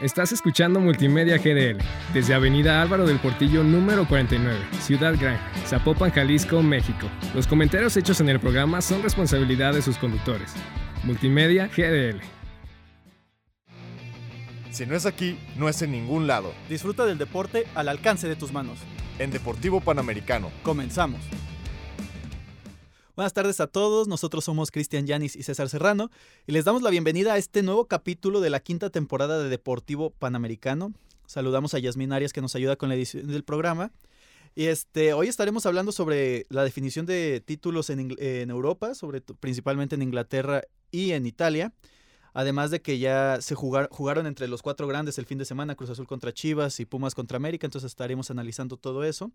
Estás escuchando Multimedia GDL desde Avenida Álvaro del Portillo número 49, Ciudad Gran, Zapopan, Jalisco, México. Los comentarios hechos en el programa son responsabilidad de sus conductores. Multimedia GDL. Si no es aquí, no es en ningún lado. Disfruta del deporte al alcance de tus manos. En Deportivo Panamericano. Comenzamos. Buenas tardes a todos, nosotros somos Cristian Yanis y César Serrano y les damos la bienvenida a este nuevo capítulo de la quinta temporada de Deportivo Panamericano. Saludamos a Yasmin Arias que nos ayuda con la edición del programa. Y este, hoy estaremos hablando sobre la definición de títulos en, Europa, sobre, principalmente en Inglaterra y en Italia. Además de que ya se jugar, jugaron entre los cuatro grandes el fin de semana, Cruz Azul contra Chivas y Pumas contra América, entonces estaremos analizando todo eso.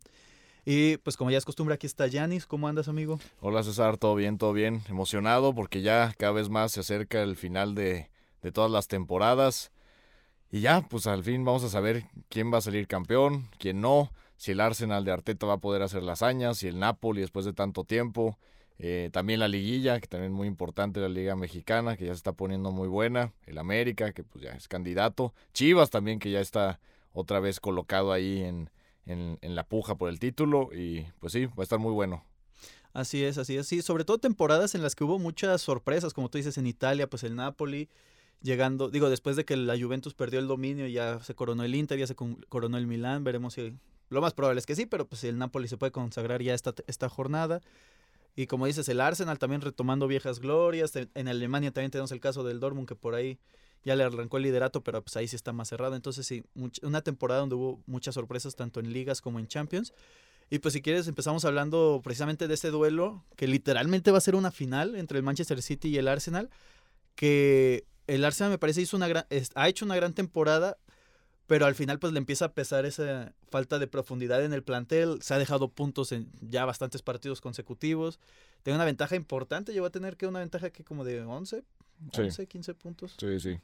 Y pues como ya es costumbre, aquí está Yanis. ¿Cómo andas, amigo? Hola César, todo bien, todo bien. Emocionado porque ya cada vez más se acerca el final de, de todas las temporadas. Y ya, pues al fin vamos a saber quién va a salir campeón, quién no, si el Arsenal de Arteta va a poder hacer las hazañas, si el Napoli después de tanto tiempo. Eh, también la liguilla, que también es muy importante, la liga mexicana, que ya se está poniendo muy buena. El América, que pues ya es candidato. Chivas también, que ya está otra vez colocado ahí en, en, la puja por el título y pues sí, va a estar muy bueno. Así es, así es, sí, sobre todo temporadas en las que hubo muchas sorpresas, como tú dices, en Italia, pues el Napoli llegando, digo, después de que la Juventus perdió el dominio, ya se coronó el Inter, ya se coronó el Milán, veremos si, lo más probable es que sí, pero pues el Napoli se puede consagrar ya esta, esta jornada. Y como dices, el Arsenal también retomando viejas glorias, en Alemania también tenemos el caso del Dortmund que por ahí ya le arrancó el liderato, pero pues ahí sí está más cerrado. Entonces sí, una temporada donde hubo muchas sorpresas tanto en ligas como en Champions. Y pues si quieres empezamos hablando precisamente de este duelo que literalmente va a ser una final entre el Manchester City y el Arsenal, que el Arsenal me parece hizo una gran, ha hecho una gran temporada, pero al final pues le empieza a pesar esa falta de profundidad en el plantel, se ha dejado puntos en ya bastantes partidos consecutivos, tiene una ventaja importante, llegó a tener que una ventaja que como de 11, 11, 15 puntos. Sí, sí.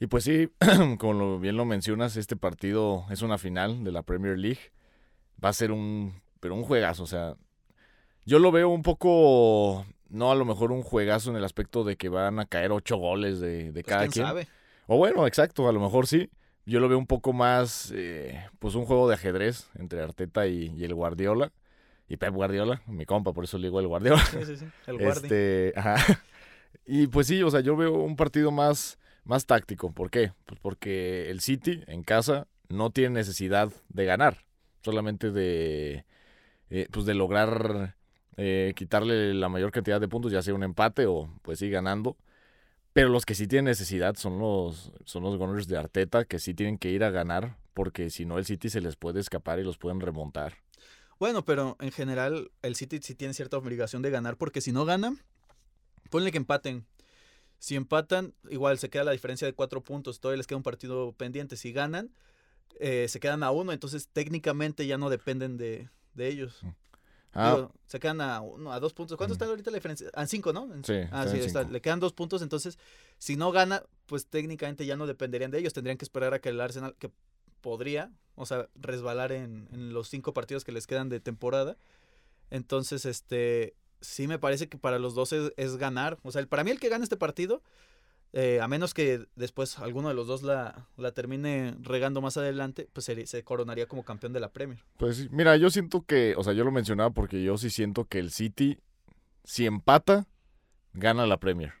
Y pues sí, como bien lo mencionas, este partido es una final de la Premier League. Va a ser un, pero un juegazo, o sea, yo lo veo un poco, no a lo mejor un juegazo en el aspecto de que van a caer ocho goles de, de pues cada quien. Sabe? O bueno, exacto, a lo mejor sí. Yo lo veo un poco más, eh, pues un juego de ajedrez entre Arteta y, el Guardiola. Y Pep Guardiola, mi compa, por eso le digo el Guardiola. Sí, sí, sí, el Este, ajá. Y pues sí, o sea, yo veo un partido más, más táctico. ¿Por qué? Pues porque el City en casa no tiene necesidad de ganar, solamente de, eh, pues de lograr eh, quitarle la mayor cantidad de puntos, ya sea un empate o pues sí ganando. Pero los que sí tienen necesidad son los, son los Gunners de Arteta, que sí tienen que ir a ganar, porque si no el City se les puede escapar y los pueden remontar. Bueno, pero en general el City sí tiene cierta obligación de ganar, porque si no gana, ponle que empaten. Si empatan, igual se queda la diferencia de cuatro puntos, todavía les queda un partido pendiente. Si ganan, eh, se quedan a uno, entonces técnicamente ya no dependen de, ellos. Mm. Ah. se quedan a, uno, a dos puntos. ¿Cuánto está ahorita la diferencia? A cinco, ¿no? Sí. Ah, sí, está. Le quedan dos puntos, entonces si no gana, pues técnicamente ya no dependerían de ellos. Tendrían que esperar a que el Arsenal, que podría, o sea, resbalar en, en los cinco partidos que les quedan de temporada. Entonces, este, sí me parece que para los dos es, ganar. O sea, para mí el que gane este partido, eh, a menos que después alguno de los dos la, la termine regando más adelante, pues se, coronaría como campeón de la Premier. Pues mira, yo siento que, o sea, yo lo mencionaba porque yo sí siento que el City, si empata, gana la Premier.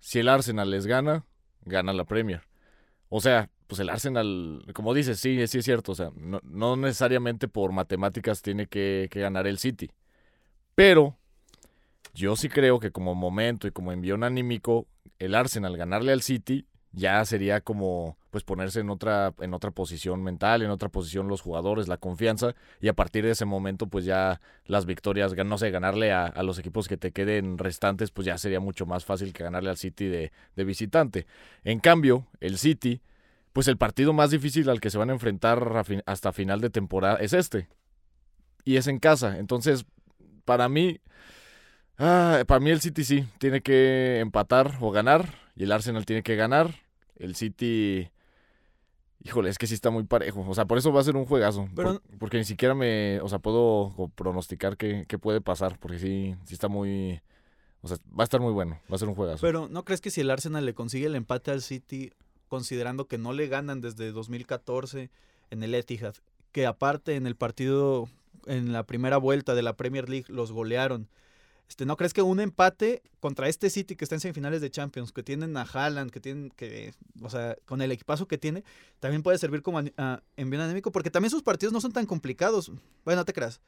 Si el Arsenal les gana, gana la Premier. O sea, pues el Arsenal, como dices, sí, sí es cierto. O sea, no, no necesariamente por matemáticas tiene que ganar el City. Pero yo sí creo que como momento y como envión anímico, el Arsenal ganarle al City ya sería como pues ponerse en otra en otra posición mental, en otra posición los jugadores, la confianza y a partir de ese momento pues ya las victorias, no sé, ganarle a, los equipos que te queden restantes pues ya sería mucho más fácil que ganarle al City de, de visitante. En cambio, el City pues el partido más difícil al que se van a enfrentar hasta final de temporada es este. Y es en casa. Entonces, para mí, Ah, para mí el City sí, tiene que empatar o ganar y el Arsenal tiene que ganar. El City, híjole, es que sí está muy parejo. O sea, por eso va a ser un juegazo. porque ni siquiera me, o sea, puedo pronosticar qué, puede pasar, porque sí, sí está muy, o sea, va a estar muy bueno, va a ser un juegazo. Pero ¿no crees que si el Arsenal le consigue el empate al City, considerando que no le ganan desde 2014 en el Etihad, que aparte en el partido, en la primera vuelta de la Premier League, los golearon. Este, ¿No crees que un empate contra este City que está en semifinales de Champions, que tienen a Haaland, que tienen que, o sea, con el equipazo que tiene, también puede servir como envío anémico? Porque también sus partidos no son tan complicados. Bueno, no te creas.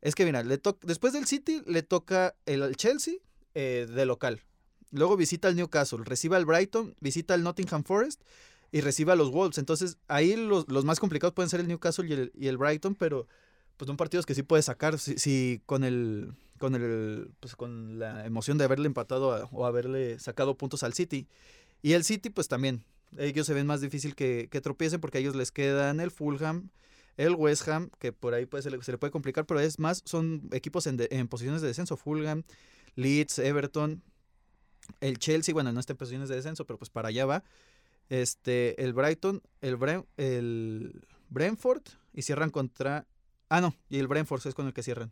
Es que mira, le después del City le toca el Chelsea eh, de local. Luego visita al Newcastle, recibe al Brighton, visita al Nottingham Forest y recibe a los Wolves. Entonces ahí los, más complicados pueden ser el Newcastle y el, Brighton, pero pues son partidos que sí puede sacar si, con el con el pues con la emoción de haberle empatado o haberle sacado puntos al City. Y el City pues también ellos se ven más difícil que, que tropiecen porque a ellos les quedan el Fulham, el West Ham, que por ahí pues, se, le, puede complicar, pero es más, son equipos en, en posiciones de descenso. Fulham, Leeds, Everton, el Chelsea, bueno, no está en posiciones de descenso, pero pues para allá va. Este, el Brighton, el, el Brentford y cierran contra... Ah, no, y el Brentford es con el que cierran.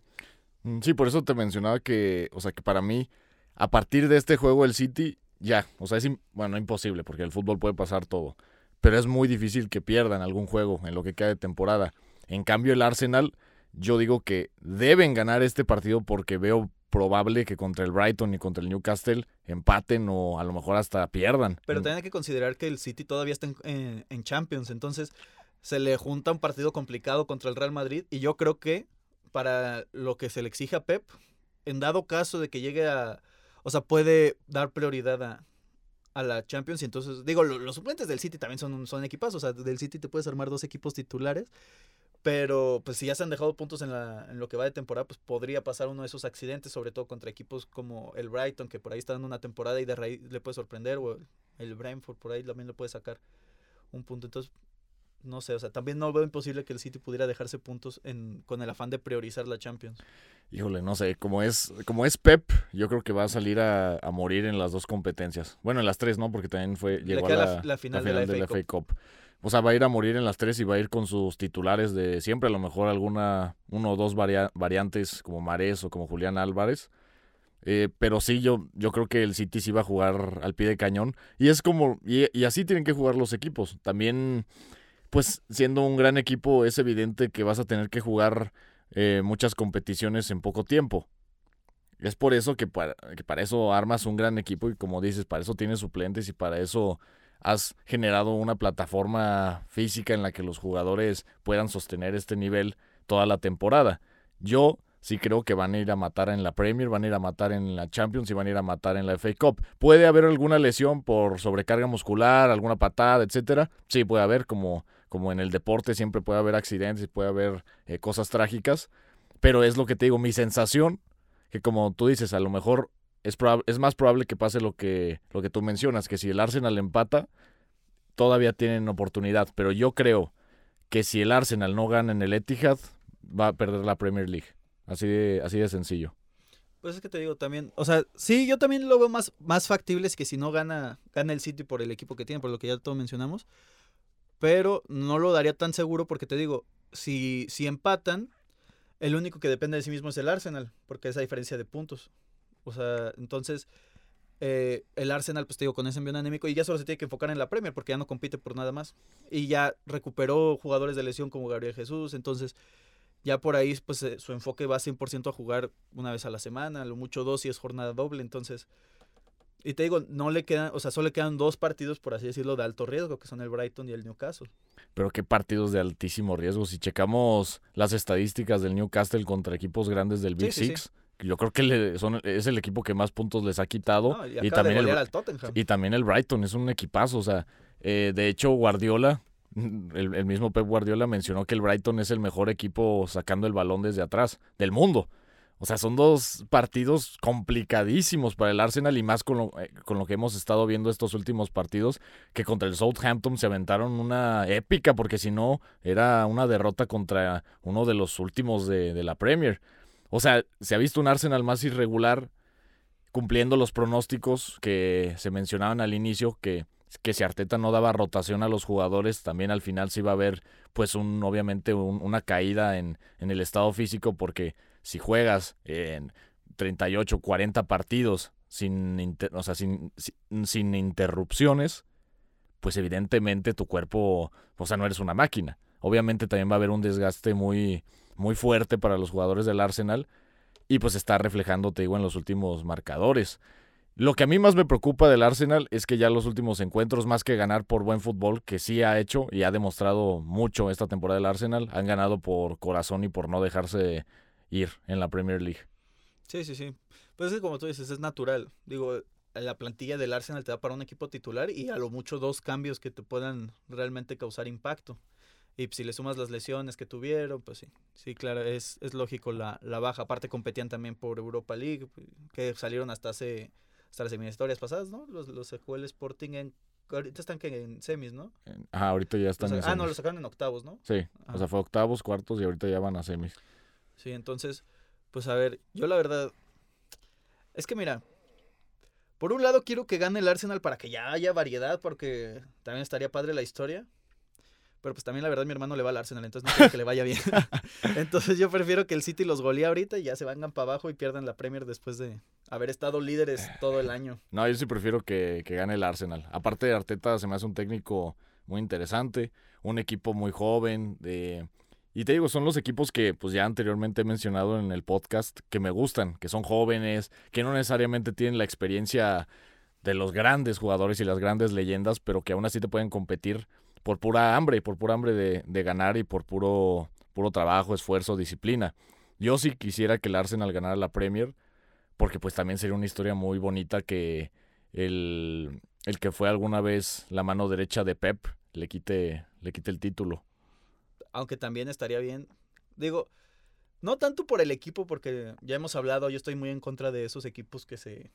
Mm, sí, por eso te mencionaba que, o sea, que para mí, a partir de este juego el City, ya, o sea, es, bueno, imposible, porque el fútbol puede pasar todo, pero es muy difícil que pierdan algún juego en lo que queda de temporada. En cambio, el Arsenal, yo digo que deben ganar este partido porque veo probable que contra el Brighton y contra el Newcastle empaten o a lo mejor hasta pierdan. Pero también hay que considerar que el City todavía está en, Champions, entonces se le junta un partido complicado contra el Real Madrid y yo creo que para lo que se le exige a Pep, en dado caso de que llegue a, o sea, puede dar prioridad a, a la Champions y entonces, digo, los, suplentes del City también son, son equipos, o sea, del City te puedes armar dos equipos titulares pero pues si ya se han dejado puntos en, la, en lo que va de temporada, pues podría pasar uno de esos accidentes, sobre todo contra equipos como el Brighton, que por ahí está dando una temporada y de raíz le puede sorprender, o el Brentford por ahí también le puede sacar un punto. Entonces, no sé, o sea, también no veo imposible que el City pudiera dejarse puntos en, con el afán de priorizar la Champions. Híjole, no sé, como es, como es Pep, yo creo que va a salir a, morir en las dos competencias. Bueno, en las tres, ¿no? Porque también fue llegó a la, final, de la, FA, Cup. O sea, va a ir a morir en las tres y va a ir con sus titulares de siempre, a lo mejor alguna, uno o dos variantes como Marés o como Julián Álvarez. Eh, pero sí, yo, yo creo que el City sí va a jugar al pie de cañón. Y es como, y, así tienen que jugar los equipos. También, pues siendo un gran equipo, es evidente que vas a tener que jugar eh, muchas competiciones en poco tiempo. Es por eso que para, que para eso armas un gran equipo y como dices, para eso tienes suplentes y para eso has generado una plataforma física en la que los jugadores puedan sostener este nivel toda la temporada. Yo sí creo que van a ir a matar en la Premier, van a ir a matar en la Champions y van a ir a matar en la FA Cup. ¿Puede haber alguna lesión por sobrecarga muscular, alguna patada, etcétera? Sí, puede haber, como, como en el deporte siempre puede haber accidentes y puede haber eh, cosas trágicas. Pero es lo que te digo, mi sensación, que como tú dices, a lo mejor es, es más probable que pase lo que, lo que tú mencionas, que si el Arsenal empata, todavía tienen oportunidad. Pero yo creo que si el Arsenal no gana en el Etihad, va a perder la Premier League. Así de, así de sencillo. Pues es que te digo también, o sea, sí, yo también lo veo más, más factible es que si no gana, gana el City por el equipo que tiene, por lo que ya todos mencionamos, pero no lo daría tan seguro porque te digo, si, si empatan, el único que depende de sí mismo es el Arsenal, porque esa diferencia de puntos. O sea, entonces eh, el Arsenal, pues te digo, con ese envío anémico y ya solo se tiene que enfocar en la Premier porque ya no compite por nada más. Y ya recuperó jugadores de lesión como Gabriel Jesús, entonces ya por ahí pues eh, su enfoque va 100% a jugar una vez a la semana, lo mucho dos y es jornada doble, entonces... Y te digo, no le quedan, o sea, solo le quedan dos partidos, por así decirlo, de alto riesgo, que son el Brighton y el Newcastle. Pero qué partidos de altísimo riesgo. Si checamos las estadísticas del Newcastle contra equipos grandes del Big Six, yo creo que son, es el equipo que más puntos les ha quitado. y, también el, y también el Brighton es un equipazo. O sea, eh, de hecho, Guardiola, el, mismo Pep Guardiola mencionó que el Brighton es el mejor equipo sacando el balón desde atrás del mundo. O sea, son dos partidos complicadísimos para el Arsenal y más con lo, eh, con lo que hemos estado viendo estos últimos partidos, que contra el Southampton se aventaron una épica, porque si no, era una derrota contra uno de los últimos de, de la Premier. O sea, se ha visto un Arsenal más irregular cumpliendo los pronósticos que se mencionaban al inicio, que, que si Arteta no daba rotación a los jugadores, también al final se iba a ver, pues, un, obviamente, una caída en, en el estado físico, porque si juegas en 38, 40 partidos sin, o sea, sin, sin, interrupciones, pues evidentemente tu cuerpo, o sea, no eres una máquina. Obviamente también va a haber un desgaste muy, muy fuerte para los jugadores del Arsenal y pues está reflejando, te digo, en los últimos marcadores. Lo que a mí más me preocupa del Arsenal es que ya los últimos encuentros, más que ganar por buen fútbol, que sí ha hecho y ha demostrado mucho esta temporada del Arsenal, han ganado por corazón y por no dejarse ir en la Premier League. Sí, sí, sí. Pues es como tú dices, es natural. Digo, la plantilla del Arsenal te da para un equipo titular y a lo mucho dos cambios que te puedan realmente causar impacto. Y si le sumas las lesiones que tuvieron, pues sí, sí, claro, es, es lógico la, la baja. Aparte competían también por Europa League, que salieron hasta hace hasta las semihistorias pasadas, ¿no? Los, los el Sporting en... Ahorita están que en semis, ¿no? Ah, ahorita ya están O sea, en ah, no, lo sacaron en octavos, ¿no? Sí, o Ajá. sea, fue octavos, cuartos y ahorita ya van a semis. Sí, entonces, pues a ver, yo la verdad... Es que mira, por un lado quiero que gane el Arsenal para que ya haya variedad, porque también estaría padre la historia. Pero pues también la verdad mi hermano le va al Arsenal, entonces no quiero que le vaya bien. entonces yo prefiero que el City los golee ahorita y ya se vengan para abajo y pierdan la Premier después de haber estado líderes todo el año. No, yo sí prefiero que, que gane el Arsenal. Aparte Arteta, se me hace un técnico muy interesante, un equipo muy joven. De... Y te digo, son los equipos que pues ya anteriormente he mencionado en el podcast, que me gustan, que son jóvenes, que no necesariamente tienen la experiencia de los grandes jugadores y las grandes leyendas, pero que aún así te pueden competir por pura hambre, por pura hambre de, ganar y por puro, puro trabajo, esfuerzo, disciplina. Yo sí quisiera que el Arsenal ganara la Premier, porque pues también sería una historia muy bonita que el, el que fue alguna vez la mano derecha de Pep le quite, le quite el título. Aunque también estaría bien. Digo, no tanto por el equipo, porque ya hemos hablado, yo estoy muy en contra de esos equipos que se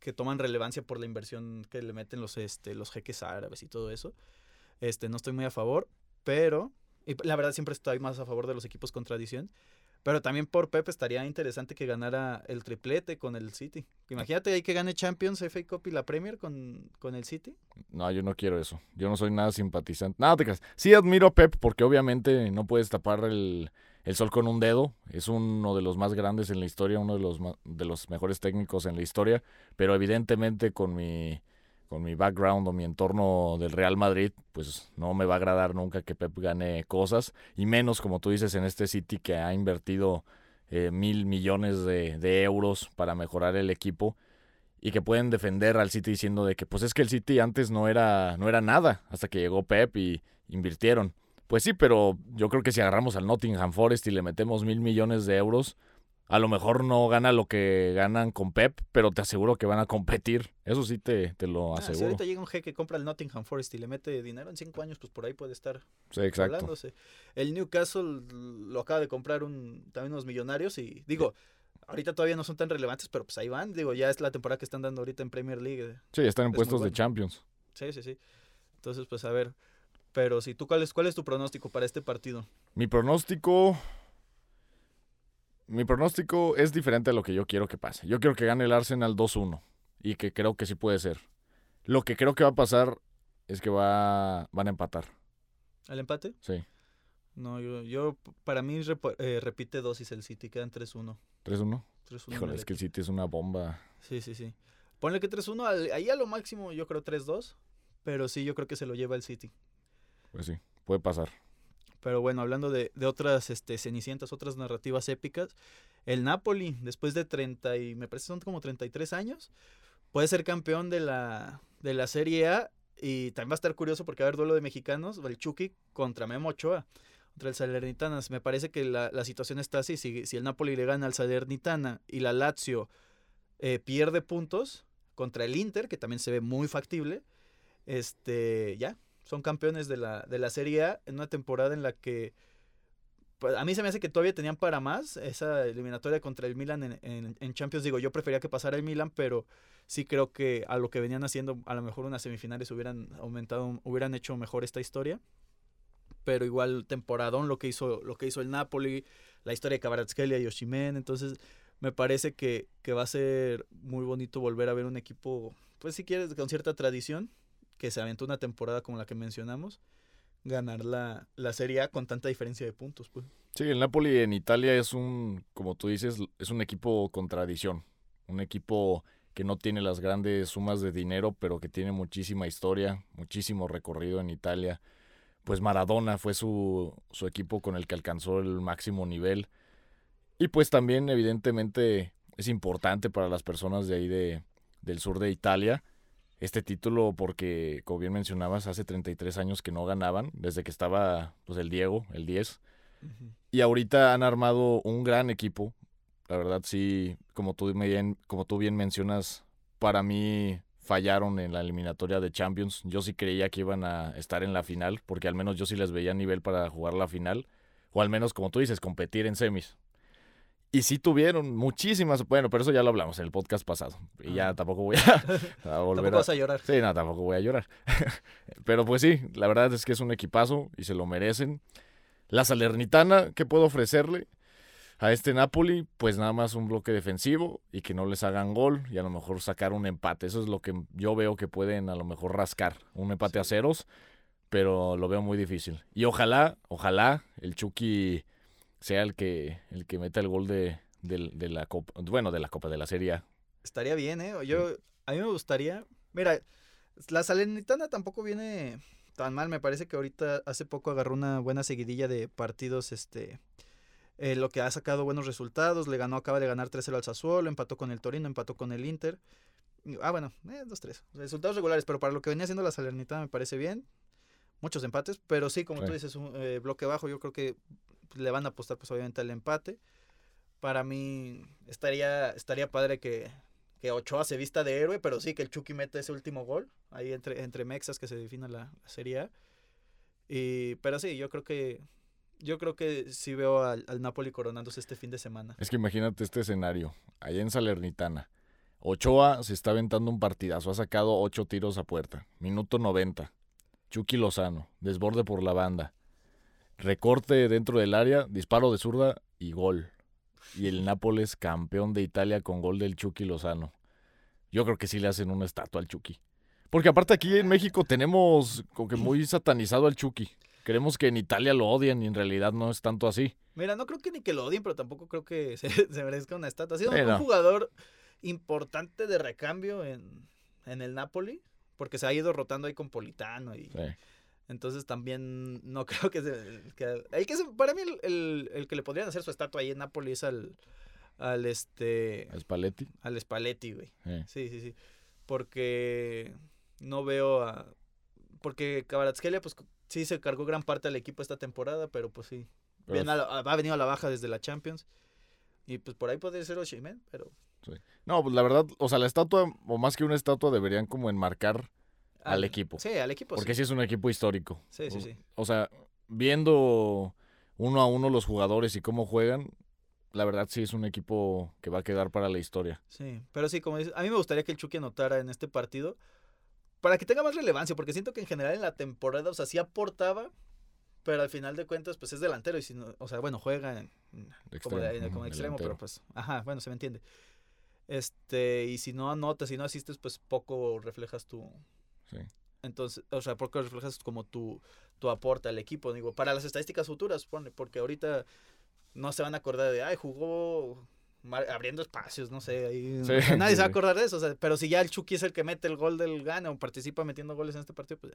que toman relevancia por la inversión que le meten los este los jeques árabes y todo eso. Este, no estoy muy a favor, pero y la verdad siempre estoy más a favor de los equipos con tradición. Pero también por Pep estaría interesante que ganara el triplete con el City. Imagínate ahí que gane Champions, FA Cup y la Premier con, con el City. No, yo no quiero eso. Yo no soy nada simpatizante. Nada, te creas. Sí admiro a Pep porque obviamente no puedes tapar el, el sol con un dedo. Es uno de los más grandes en la historia, uno de los, de los mejores técnicos en la historia. Pero evidentemente con mi, con mi background o mi entorno del Real Madrid, pues no me va a agradar nunca que Pep gane cosas. Y menos, como tú dices, en este City que ha invertido eh, mil millones de, de euros para mejorar el equipo y que pueden defender al City diciendo de que pues es que el City antes no era no era nada hasta que llegó Pep y invirtieron. Pues sí, pero yo creo que si agarramos al Nottingham Forest y le metemos mil millones de euros, a lo mejor no gana lo que ganan con Pep, pero te aseguro que van a competir. Eso sí te, te lo Ah, si aseguro. ahorita llega un jeque, compra el Nottingham Forest y le mete dinero en cinco años, pues por ahí puede estar Sí, exacto. hablándose. El Newcastle lo acaba de comprar un, también unos millonarios y digo, ahorita todavía no son tan relevantes, pero pues ahí van. Digo, ya es la temporada que están dando ahorita en Premier League. Sí, están en Es puestos de. Champions. Sí, sí, sí. Entonces, pues a ver. Pero si tú, ¿cuál es, cuál es tu pronóstico para este partido? Mi pronóstico. Mi pronóstico es diferente a lo que yo quiero que pase. Yo quiero que gane el Arsenal 2-1. Y que creo que sí puede ser. Lo que creo que va a pasar es que va, van a empatar. ¿El empate? Sí. No, yo, yo para mí repo- eh, repite dosis el City, quedan 3-1. 3-1. 3-1 Híjole, es que el City es una bomba. Sí, sí, sí. Ponle que 3-1, al- ahí a lo máximo yo creo 3-2, pero sí, yo creo que se lo lleva el City. Pues sí, puede pasar. Pero bueno, hablando de, de otras este, cenicientas, otras narrativas épicas, el Napoli, después de 30 y me parece son como 33 años, puede ser campeón de la, de la Serie A y también va a estar curioso porque va a haber duelo de mexicanos, el Chucky contra Memo Ochoa, contra el Salernitana. Me parece que la, la situación está así, si, si el Napoli le gana al Salernitana y la Lazio eh, pierde puntos contra el Inter, que también se ve muy factible, este, ya, son campeones de la, de la Serie A en una temporada en la que pues, a mí se me hace que todavía tenían para más esa eliminatoria contra el Milan en, en- en Champions. Digo, yo prefería que pasara el Milan, pero sí creo que a lo que venían haciendo, a lo mejor unas semifinales hubieran aumentado, hubieran hecho mejor esta historia. Pero igual temporadón lo que hizo, lo que hizo el Napoli, la historia de Kvaratskhelia y Oshimen. Entonces, me parece que, que va a ser muy bonito volver a ver un equipo, pues si quieres, con cierta tradición, que se aventó una temporada como la que mencionamos, ganar la, la Serie A con tanta diferencia de puntos. Pues. Sí, el Napoli en Italia es un, como tú dices, es un equipo con tradición. Un equipo que no tiene las grandes sumas de dinero, pero que tiene muchísima historia, muchísimo recorrido en Italia. Pues Maradona fue su, su equipo con el que alcanzó el máximo nivel. Y pues también evidentemente es importante para las personas de ahí de, del sur de Italia este título porque, como bien mencionabas, hace 33 años que no ganaban, desde que estaba pues, el Diego, el 10. Y ahorita han armado un gran equipo. La verdad, sí, como tú, bien, como tú bien mencionas, para mí fallaron en la eliminatoria de Champions. Yo sí creía que iban a estar en la final, porque al menos yo sí les veía a nivel para jugar la final. O al menos, como tú dices, competir en semis. Y sí tuvieron muchísimas, bueno, pero eso ya lo hablamos en el podcast pasado. Y ya tampoco voy a, volver tampoco vas a llorar. Sí, no, tampoco voy a llorar. pero pues sí, la verdad es que es un equipazo y se lo merecen. La Salernitana, ¿qué puedo ofrecerle a este Napoli? Pues nada más un bloque defensivo y que no les hagan gol y a lo mejor sacar un empate. Eso es lo que yo veo que pueden a lo mejor rascar. Un empate a ceros, pero lo veo muy difícil. Y ojalá, ojalá el Chucky sea el que, el que meta el gol de, la Copa, bueno, de la Copa de la Serie Estaría bien, ¿eh? Yo, a mí me gustaría, mira, la Salernitana tampoco viene tan mal, me parece que ahorita hace poco agarró una buena seguidilla de partidos, este, eh, lo que ha sacado buenos resultados, le ganó, acaba de ganar 3-0 al Sassuolo, empató con el Torino, empató con el Inter. Ah, bueno, eh, dos, tres. Resultados regulares, pero para lo que venía haciendo la Salernitana me parece bien. Muchos empates, pero sí, como tú dices, un eh, bloque bajo, yo creo que le van a apostar pues obviamente al empate. Para mí estaría, estaría padre que, que Ochoa se vista de héroe, pero sí que el Chucky mete ese último gol, ahí entre, entre Mexas que se defina la, Serie A. Y, pero sí, yo creo que yo creo que sí veo al, al, Napoli coronándose este fin de semana. Es que imagínate este escenario, allá en Salernitana. Ochoa se está aventando un partidazo, ha sacado ocho tiros a puerta. Minuto 90. Chucky Lozano, desborde por la banda recorte dentro del área, disparo de zurda y gol. Y el Nápoles campeón de Italia con gol del Chucky Lozano. Yo creo que sí le hacen una estatua al Chucky. Porque aparte aquí en México tenemos como que muy satanizado al Chucky. Creemos que en Italia lo odian y en realidad no es tanto así. Mira, no creo que ni que lo odien, pero tampoco creo que se, merezca una estatua. Ha sido un jugador importante de recambio en, en el Napoli, porque se ha ido rotando ahí con Politano y... Entonces también no creo que, que el que para mí el, el, que le podrían hacer su estatua ahí en Nápoles es al al este al Spalletti. Al Spalletti, güey. Sí, sí, sí. Porque no veo a porque Kvaratskhelia pues sí se cargó gran parte del equipo esta temporada, pero pues sí. ha venido a la baja desde la Champions. Y pues por ahí podría ser Oshimen, pero sí. No, pues la verdad, o sea, la estatua o más que una estatua deberían como enmarcar al, equipo. Sí, al equipo. Porque sí. es un equipo histórico. Sí, sí, sí. O sea, viendo uno a uno los jugadores y cómo juegan, la verdad sí es un equipo que va a quedar para la historia. Sí, pero sí, como dices, a mí me gustaría que el Chucky anotara en este partido para que tenga más relevancia, porque siento que en general en la temporada, o sea, sí aportaba, pero al final de cuentas, pues es delantero y si no, o sea, bueno, juega como, extremo, pero pues, ajá, bueno, se me entiende. Este, y si no anotas, si no asistes, pues poco reflejas tu, entonces, o sea, porque reflejas como tu, tu aporte al equipo, digo, para las estadísticas futuras, porque ahorita no se van a acordar de, ay, jugó abriendo espacios, no sé, ahí, nadie se va a acordar de eso, o sea, pero si ya el Chucky es el que mete el gol del gana o participa metiendo goles en este partido, pues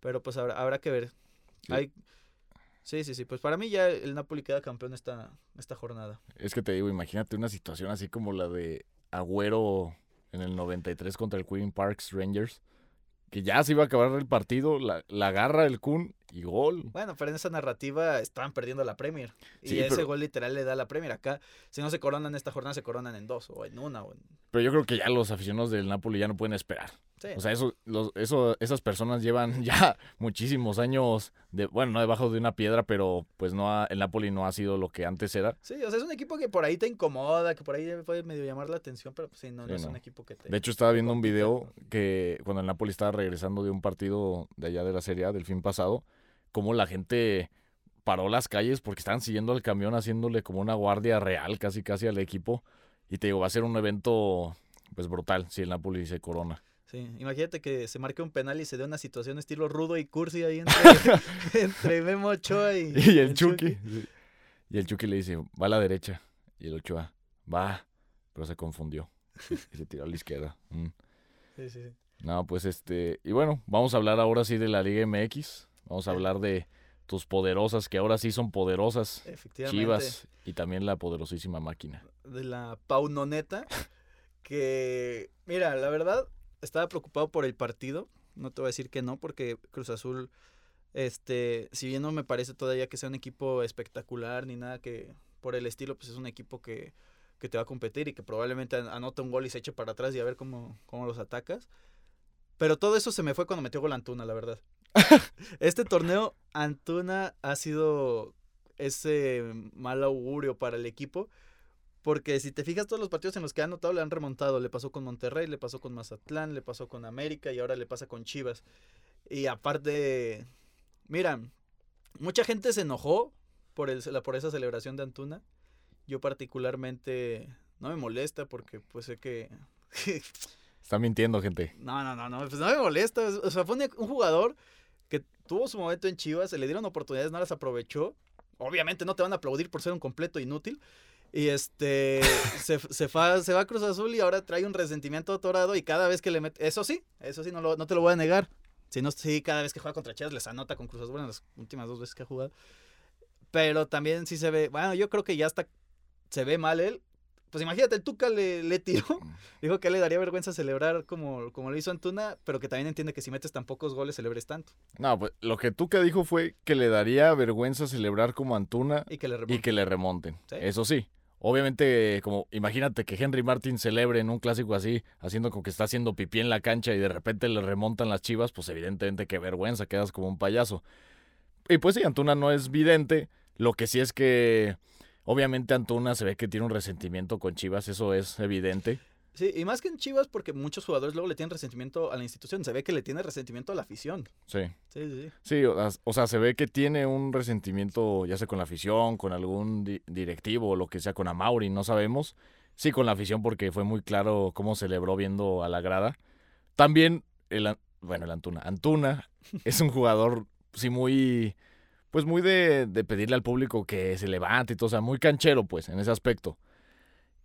pero pues habrá, habrá que ver. Sí. Hay, sí, sí, sí, pues para mí ya el Napoli queda campeón esta, esta jornada. Es que te digo, imagínate una situación así como la de Agüero en el 93 contra el Queen Parks Rangers que ya se iba a acabar el partido, la, la agarra el Kun y gol. Bueno, pero en esa narrativa estaban perdiendo la Premier. Y ese gol literal le da la Premier. Acá, si no se coronan esta jornada, se coronan en dos o en una. Pero yo creo que ya los aficionados del Napoli ya no pueden esperar. O sea, eso, los, eso, esas personas llevan ya muchísimos años, de, bueno, no debajo de una piedra, pero pues no el Napoli no ha sido lo que antes era. Sí, o sea, es un equipo que por ahí te incomoda, que por ahí puede medio llamar la atención, pero pues sí, no, es un equipo que te... De hecho, estaba viendo un video que cuando el Napoli estaba regresando de un partido de allá de la Serie A del fin pasado, como la gente paró las calles porque estaban siguiendo al camión haciéndole como una guardia real casi casi al equipo. Y te digo, va a ser un evento pues brutal si el Napoli se corona. Sí, imagínate que se marque un penal y se dé una situación estilo rudo y cursi ahí entre, entre Memo Ochoa y, y el, Chucky. Y el Chucky le dice, va a la derecha. Y el Ochoa, va, pero se confundió. Y se tiró a la izquierda. Mm. Sí, sí, sí. No, pues este. Y bueno, vamos a hablar ahora sí de la Liga MX. Vamos a Sí. hablar de tus poderosas, que ahora sí son poderosas. Efectivamente. Chivas y también la poderosísima máquina. de la Paunoneta, que, mira, la verdad, estaba preocupado por el partido, no te voy a decir que no, porque Cruz Azul, este, si bien no me parece todavía que sea un equipo espectacular ni nada que por el estilo, pues es un equipo que, que te va a competir y que probablemente an- anota un gol y se eche para atrás y a ver cómo, cómo los atacas. Pero todo eso se me fue cuando metió gol Antuna, la verdad. este torneo, Antuna ha sido ese mal augurio para el equipo. Porque si te fijas, todos los partidos en los que ha anotado le han remontado. Le pasó con Monterrey, le pasó con Mazatlán, le pasó con América y ahora le pasa con Chivas. Y aparte, mira, mucha gente se enojó por, el, por esa celebración de Antuna. Yo particularmente no me molesta porque pues sé que... Está mintiendo, gente. No, no, no, no, pues no me molesta. O sea, fue un, un jugador que tuvo su momento en Chivas, se le dieron oportunidades, no las aprovechó. Obviamente no te van a aplaudir por ser un completo inútil. Y este se, se, fa- se va a Cruz Azul y ahora trae un resentimiento atorado y cada vez que le mete... Eso sí, eso sí, no, lo- no te lo voy a negar. Si no, sí, cada vez que juega contra Chivas les anota con Cruz Azul en las últimas dos veces que ha jugado. Pero también sí se ve... Bueno, yo creo que ya hasta se ve mal él. Pues imagínate, el Tuca le, le tiró. Dijo que le daría vergüenza celebrar como, como lo hizo Antuna, pero que también entiende que si metes tan pocos goles celebres tanto. No, pues lo que Tuca dijo fue que le daría vergüenza celebrar como Antuna Y que le y remonte. que le remonten. Sí. Eso sí. Obviamente, como imagínate que Henry Martin celebre en un clásico así, haciendo como que está haciendo pipí en la cancha y de repente le remontan las chivas, pues evidentemente qué vergüenza, quedas como un payaso. Y pues sí, Antuna no es vidente, lo que sí es que obviamente Antuna se ve que tiene un resentimiento con Chivas, eso es evidente. Sí, y más que en Chivas, porque muchos jugadores luego le tienen resentimiento a la institución. Se ve que le tiene resentimiento a la afición. Sí. Sí, sí, sí. Sí, o, o sea, se ve que tiene un resentimiento, ya sea con la afición, con algún di- directivo o lo que sea, con Amauri, no sabemos. Sí, con la afición porque fue muy claro cómo celebró viendo a la grada. También, el, bueno, el Antuna. Antuna es un jugador, sí, muy, pues muy de, de pedirle al público que se levante y todo, o sea, muy canchero, pues, en ese aspecto.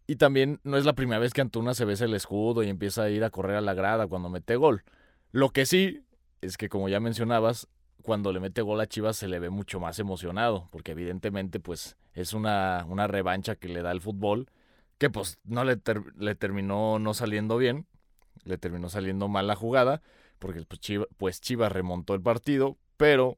Y también no es la primera vez que Antuna se besa el escudo y empieza a ir a correr a la grada cuando mete gol. Lo que sí es que, como ya mencionabas, cuando le mete gol a Chivas se le ve mucho más emocionado, porque evidentemente pues es una, una revancha que le da el fútbol, que pues no le, le terminó no saliendo bien, le terminó saliendo mal la jugada, porque pues Chivas, pues Chivas remontó el partido, pero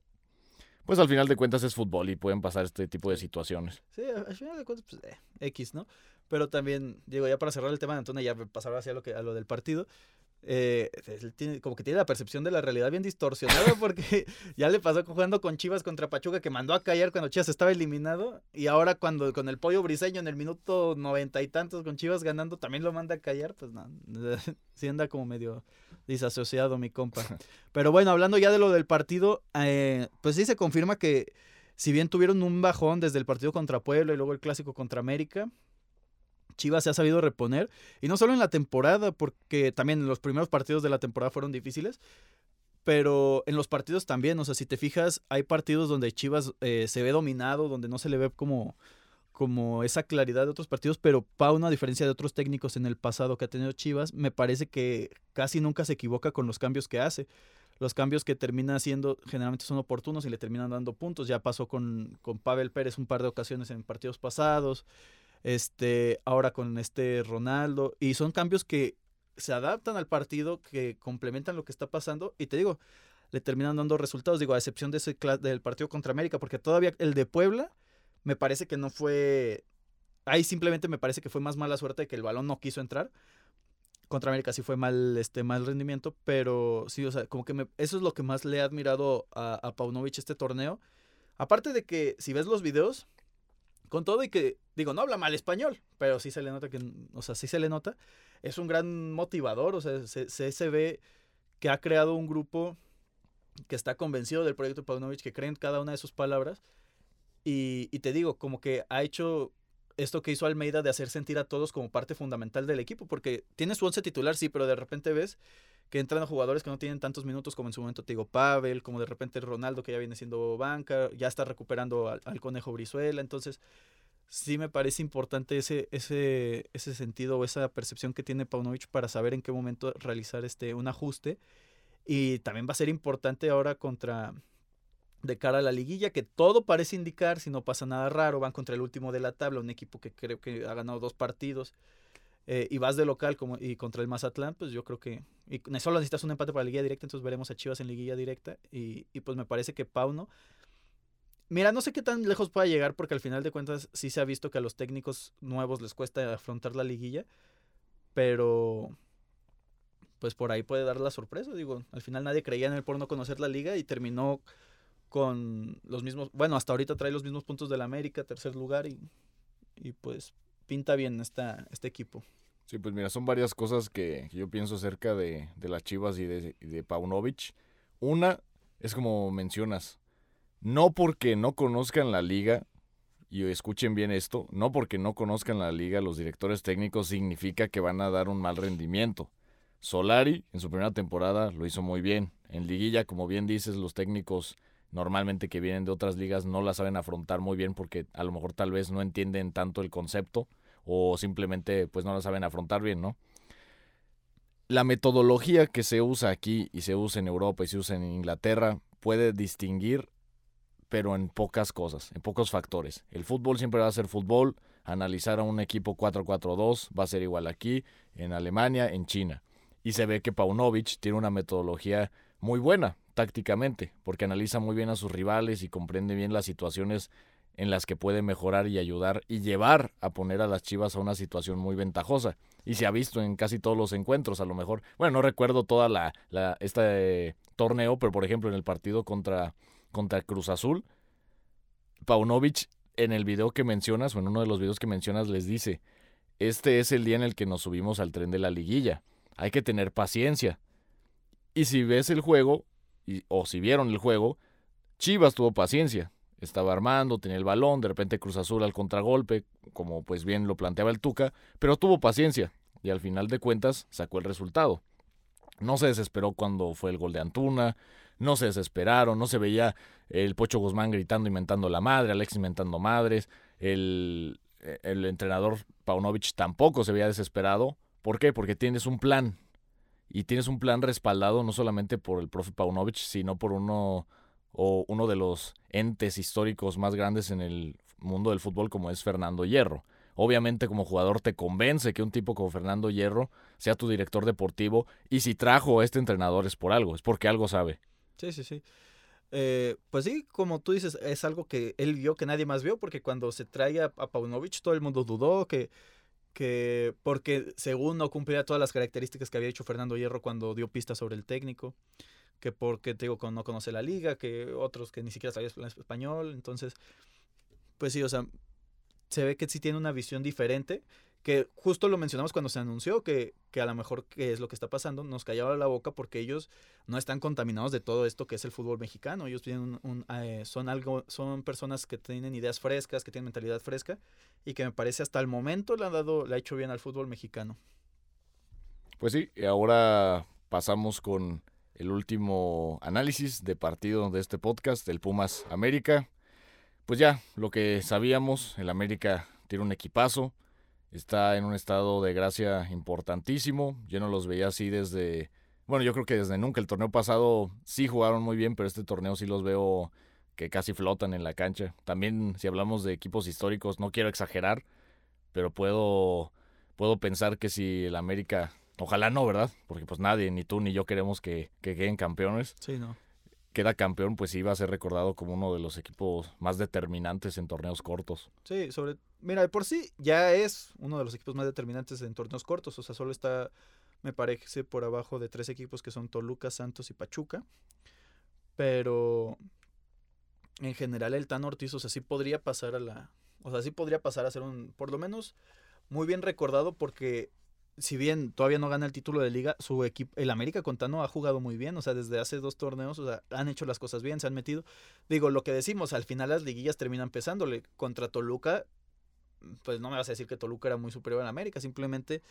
pues al final de cuentas es fútbol y pueden pasar este tipo de situaciones. Sí, al al final de cuentas, pues, eh, X, ¿no? Pero también, digo, ya para cerrar el tema de Antuna, ya pasar hacia lo, que, a lo del partido. eh, él tiene, como que tiene la percepción de la realidad bien distorsionada porque ya le pasó jugando con Chivas contra Pachuca que mandó a callar cuando Chivas estaba eliminado y ahora cuando con el pollo briseño en el minuto noventa y tantos con Chivas ganando también lo manda a callar, pues no, sí anda como medio disasociado mi compa. Pero bueno, hablando ya de lo del partido, eh, pues sí se confirma que si bien tuvieron un bajón desde el partido contra Puebla y luego el clásico contra América, Chivas se ha sabido reponer. Y no solo en la temporada, porque también los primeros partidos de la temporada fueron difíciles, pero en los partidos también. O sea, si te fijas, hay partidos donde Chivas eh, se ve dominado, donde no se le ve como, como esa claridad de otros partidos, pero Pauno, a diferencia de otros técnicos en el pasado que ha tenido Chivas, me parece que casi nunca se equivoca con los cambios que hace. Los cambios que termina haciendo generalmente son oportunos y le terminan dando puntos. Ya pasó con, con Pavel Pérez un par de ocasiones en partidos pasados este, ahora con este Ronaldo, y son cambios que se adaptan al partido, que complementan lo que está pasando, y te digo, le terminan dando resultados, digo, a excepción de ese del partido contra América, porque todavía el de Puebla me parece que no fue, ahí simplemente me parece que fue más mala suerte de que el balón no quiso entrar. Contra América sí fue mal, este, mal rendimiento, pero sí, o sea, como que me- eso es lo que más le he admirado a, a Paunovic este torneo. Aparte de que si ves los videos, con todo y que, digo, no habla mal español, pero sí se le nota que, o sea, sí se le nota. Es un gran motivador, o sea, se, se, se ve que ha creado un grupo que está convencido del proyecto Paunovic, que cree en cada una de sus palabras. Y, y te digo, como que ha hecho esto que hizo Almeida de hacer sentir a todos como parte fundamental del equipo, porque tiene su once titular, sí, pero de repente ves que entran a jugadores que no tienen tantos minutos como en su momento te digo Pavel, como de repente Ronaldo que ya viene siendo banca, ya está recuperando al, conejo Brizuela, entonces sí me parece importante ese, ese, ese sentido o esa percepción que tiene Paunovic para saber en qué momento realizar este, un ajuste. Y también va a ser importante ahora contra de cara a la liguilla, que todo parece indicar, si no pasa nada raro, van contra el último de la tabla, un equipo que creo que ha ganado dos partidos, eh, y vas de local como, y contra el Mazatlán, pues yo creo que y solo necesitas un empate para la liguilla directa, entonces veremos a Chivas en liguilla directa, y, y pues me parece que Pauno Mira, no sé qué tan lejos pueda llegar porque al final de cuentas sí se ha visto que a los técnicos nuevos les cuesta afrontar la liguilla, pero pues por ahí puede dar la sorpresa, digo, al final nadie creía en el por no conocer la liga y terminó con los mismos, bueno, hasta ahorita trae los mismos puntos del América, tercer lugar y, y pues pinta bien esta, este equipo. Sí, pues mira, son varias cosas que, yo pienso acerca de, de las Chivas y de, y de Paunovic. Una es como mencionas, no porque no conozcan la liga, y escuchen bien esto, no porque no conozcan la liga los directores técnicos significa que van a dar un mal rendimiento. Solari en su primera temporada lo hizo muy bien. En liguilla, como bien dices, los técnicos normalmente que vienen de otras ligas no la saben afrontar muy bien porque a lo mejor tal vez no entienden tanto el concepto o simplemente pues no la saben afrontar bien, ¿no? La metodología que se usa aquí y se usa en Europa y se usa en Inglaterra puede distinguir pero en pocas cosas, en pocos factores. El fútbol siempre va a ser fútbol, analizar a un equipo 4-4-2 va a ser igual aquí, en Alemania, en China. Y se ve que Paunovic tiene una metodología muy buena tácticamente, porque analiza muy bien a sus rivales y comprende bien las situaciones en las que puede mejorar y ayudar y llevar a poner a las Chivas a una situación muy ventajosa. Y se ha visto en casi todos los encuentros, a lo mejor. Bueno, no recuerdo toda la, este torneo, pero por ejemplo en el partido contra contra Cruz Azul, Paunovic en el video que mencionas, o en uno de los videos que mencionas, les dice, este es el día en el que nos subimos al tren de la liguilla, hay que tener paciencia. Y si ves el juego, o si vieron el juego, Chivas tuvo paciencia, estaba armando, tenía el balón, de repente Cruz Azul al contragolpe, como pues bien lo planteaba el Tuca, pero tuvo paciencia y al final de cuentas sacó el resultado. No se desesperó cuando fue el gol de Antuna, no se desesperaron, no se veía el Pocho Guzmán gritando, inventando la madre, Alex inventando madres, el, el entrenador Paunovic tampoco se veía desesperado. ¿Por qué? Porque tienes un plan. Y tienes un plan respaldado no solamente por el profe Paunovic, sino por uno o uno de los entes históricos más grandes en el mundo del fútbol como es Fernando Hierro. Obviamente como jugador te convence que un tipo como Fernando Hierro sea tu director deportivo y si trajo a este entrenador es por algo, es porque algo sabe. Sí, sí, sí. Eh, pues sí, como tú dices, es algo que él vio que nadie más vio, porque cuando se trae a, Paunovic todo el mundo dudó que, que porque según no cumplía todas las características que había hecho Fernando Hierro cuando dio pistas sobre el técnico, que porque te digo no conoce la liga, que otros que ni siquiera sabían español, entonces, pues sí, o sea, se ve que sí tiene una visión diferente que justo lo mencionamos cuando se anunció que, que, a lo mejor qué es lo que está pasando, nos callaba la boca porque ellos no están contaminados de todo esto que es el fútbol mexicano, ellos tienen un, eh, son algo, son personas que tienen ideas frescas, que tienen mentalidad fresca y que me parece hasta el momento le ha dado, le ha hecho bien al fútbol mexicano. Pues sí, y ahora pasamos con el último análisis de partido de este podcast, del Pumas América. Pues ya, lo que sabíamos, el América tiene un equipazo, está en un estado de gracia importantísimo. Yo no los veía así desde, bueno, yo creo que desde nunca. El torneo pasado sí jugaron muy bien, pero este torneo sí los veo que casi flotan en la cancha. También si hablamos de equipos históricos, no quiero exagerar, pero puedo, puedo pensar que si el América, ojalá no, ¿verdad? Porque pues nadie, ni tú ni yo queremos que, que queden campeones. Sí, no queda campeón, pues iba a ser recordado como uno de los equipos más determinantes en torneos cortos. Sí, sobre, mira, de por sí ya es uno de los equipos más determinantes en torneos cortos, o sea, solo está, me parece, por abajo de tres equipos que son Toluca, Santos y Pachuca, pero en general el Tan Ortiz, o sea, sí podría pasar a la, o sea, sí podría pasar a ser un, por lo menos, muy bien recordado porque si bien todavía no gana el título de liga, su equipo, el América Contano ha jugado muy bien, o sea, desde hace dos torneos, o sea, han hecho las cosas bien, se han metido. Digo, lo que decimos, al final las liguillas terminan pesándole. Contra Toluca, pues no me vas a decir que Toluca era muy superior al América, simplemente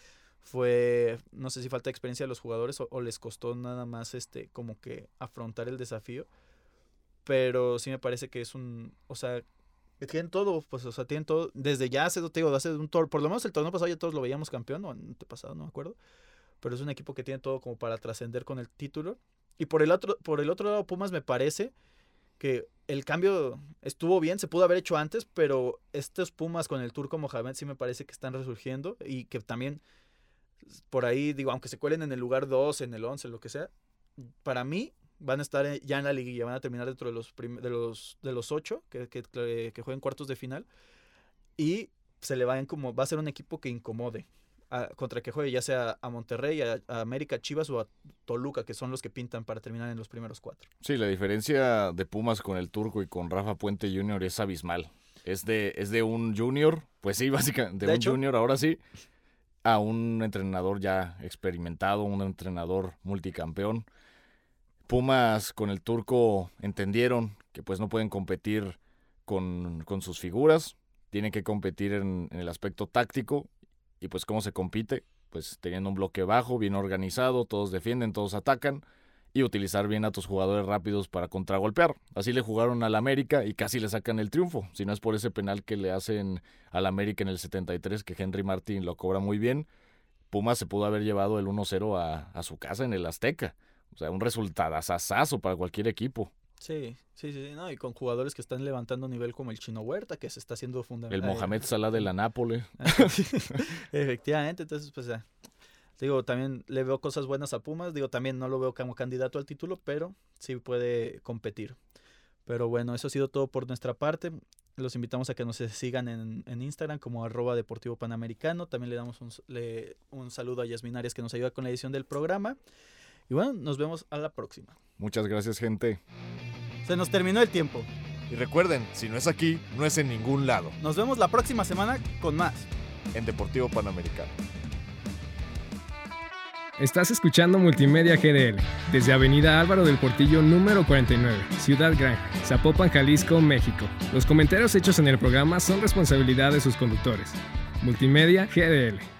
fue, no sé si falta experiencia de los jugadores o, o, les costó nada más, este, como que afrontar el desafío. Pero sí me parece que es un, o sea, tienen todo, pues, o sea, tienen todo. Desde ya hace, te digo, hace un torneo, por lo menos el torneo pasado ya todos lo veíamos campeón, o antepasado, no me acuerdo. Pero es un equipo que tiene todo como para trascender con el título. Y por el otro, por el otro lado, Pumas me parece que el cambio estuvo bien, se pudo haber hecho antes, pero estos Pumas con el turco Mohamed sí me parece que están resurgiendo y que también por ahí, digo, aunque se cuelen en el lugar 2, en el 11, lo que sea, para mí van a estar ya en la liguilla, van a terminar dentro de los, de los, de los 8 que, que, que jueguen cuartos de final y se le van como, va a ser un equipo que incomode contra que juegue, ya sea a Monterrey, a, América, Chivas o a Toluca, que son los que pintan para terminar en los primeros cuatro. Sí, la diferencia de Pumas con el Turco y con Rafa Puente Jr. es abismal. Es de, es de un junior, pues sí, básicamente, de, un junior ahora sí, a un entrenador ya experimentado, un entrenador multicampeón. Pumas con el turco entendieron que pues no pueden competir con, con sus figuras, tienen que competir en, en, el aspecto táctico y pues cómo se compite, pues teniendo un bloque bajo, bien organizado, todos defienden, todos atacan y utilizar bien a tus jugadores rápidos para contragolpear. Así le jugaron al América y casi le sacan el triunfo. Si no es por ese penal que le hacen al América en el 73, que Henry Martin lo cobra muy bien, Pumas se pudo haber llevado el 1-0 a, a, su casa en el Azteca. O sea, un resultado asazo para cualquier equipo. Sí, sí, sí, no, y con jugadores que están levantando nivel como el Chino Huerta, que se está haciendo fundamental. El Mohamed Salah de la Nápoles. Efectivamente, entonces, pues, ya. digo, también le veo cosas buenas a Pumas, digo, también no lo veo como candidato al título, pero sí puede competir. Pero bueno, eso ha sido todo por nuestra parte. Los invitamos a que nos sigan en, en Instagram como arroba deportivo panamericano. También le damos un, le, un saludo a Yasmin Arias que nos ayuda con la edición del programa. Y bueno, nos vemos a la próxima. Muchas gracias, gente. Se nos terminó el tiempo. Y recuerden, si no es aquí, no es en ningún lado. Nos vemos la próxima semana con más. En Deportivo Panamericano. Estás escuchando Multimedia GDL desde Avenida Álvaro del Portillo número 49, Ciudad Gran, Zapopan, Jalisco, México. Los comentarios hechos en el programa son responsabilidad de sus conductores. Multimedia GDL.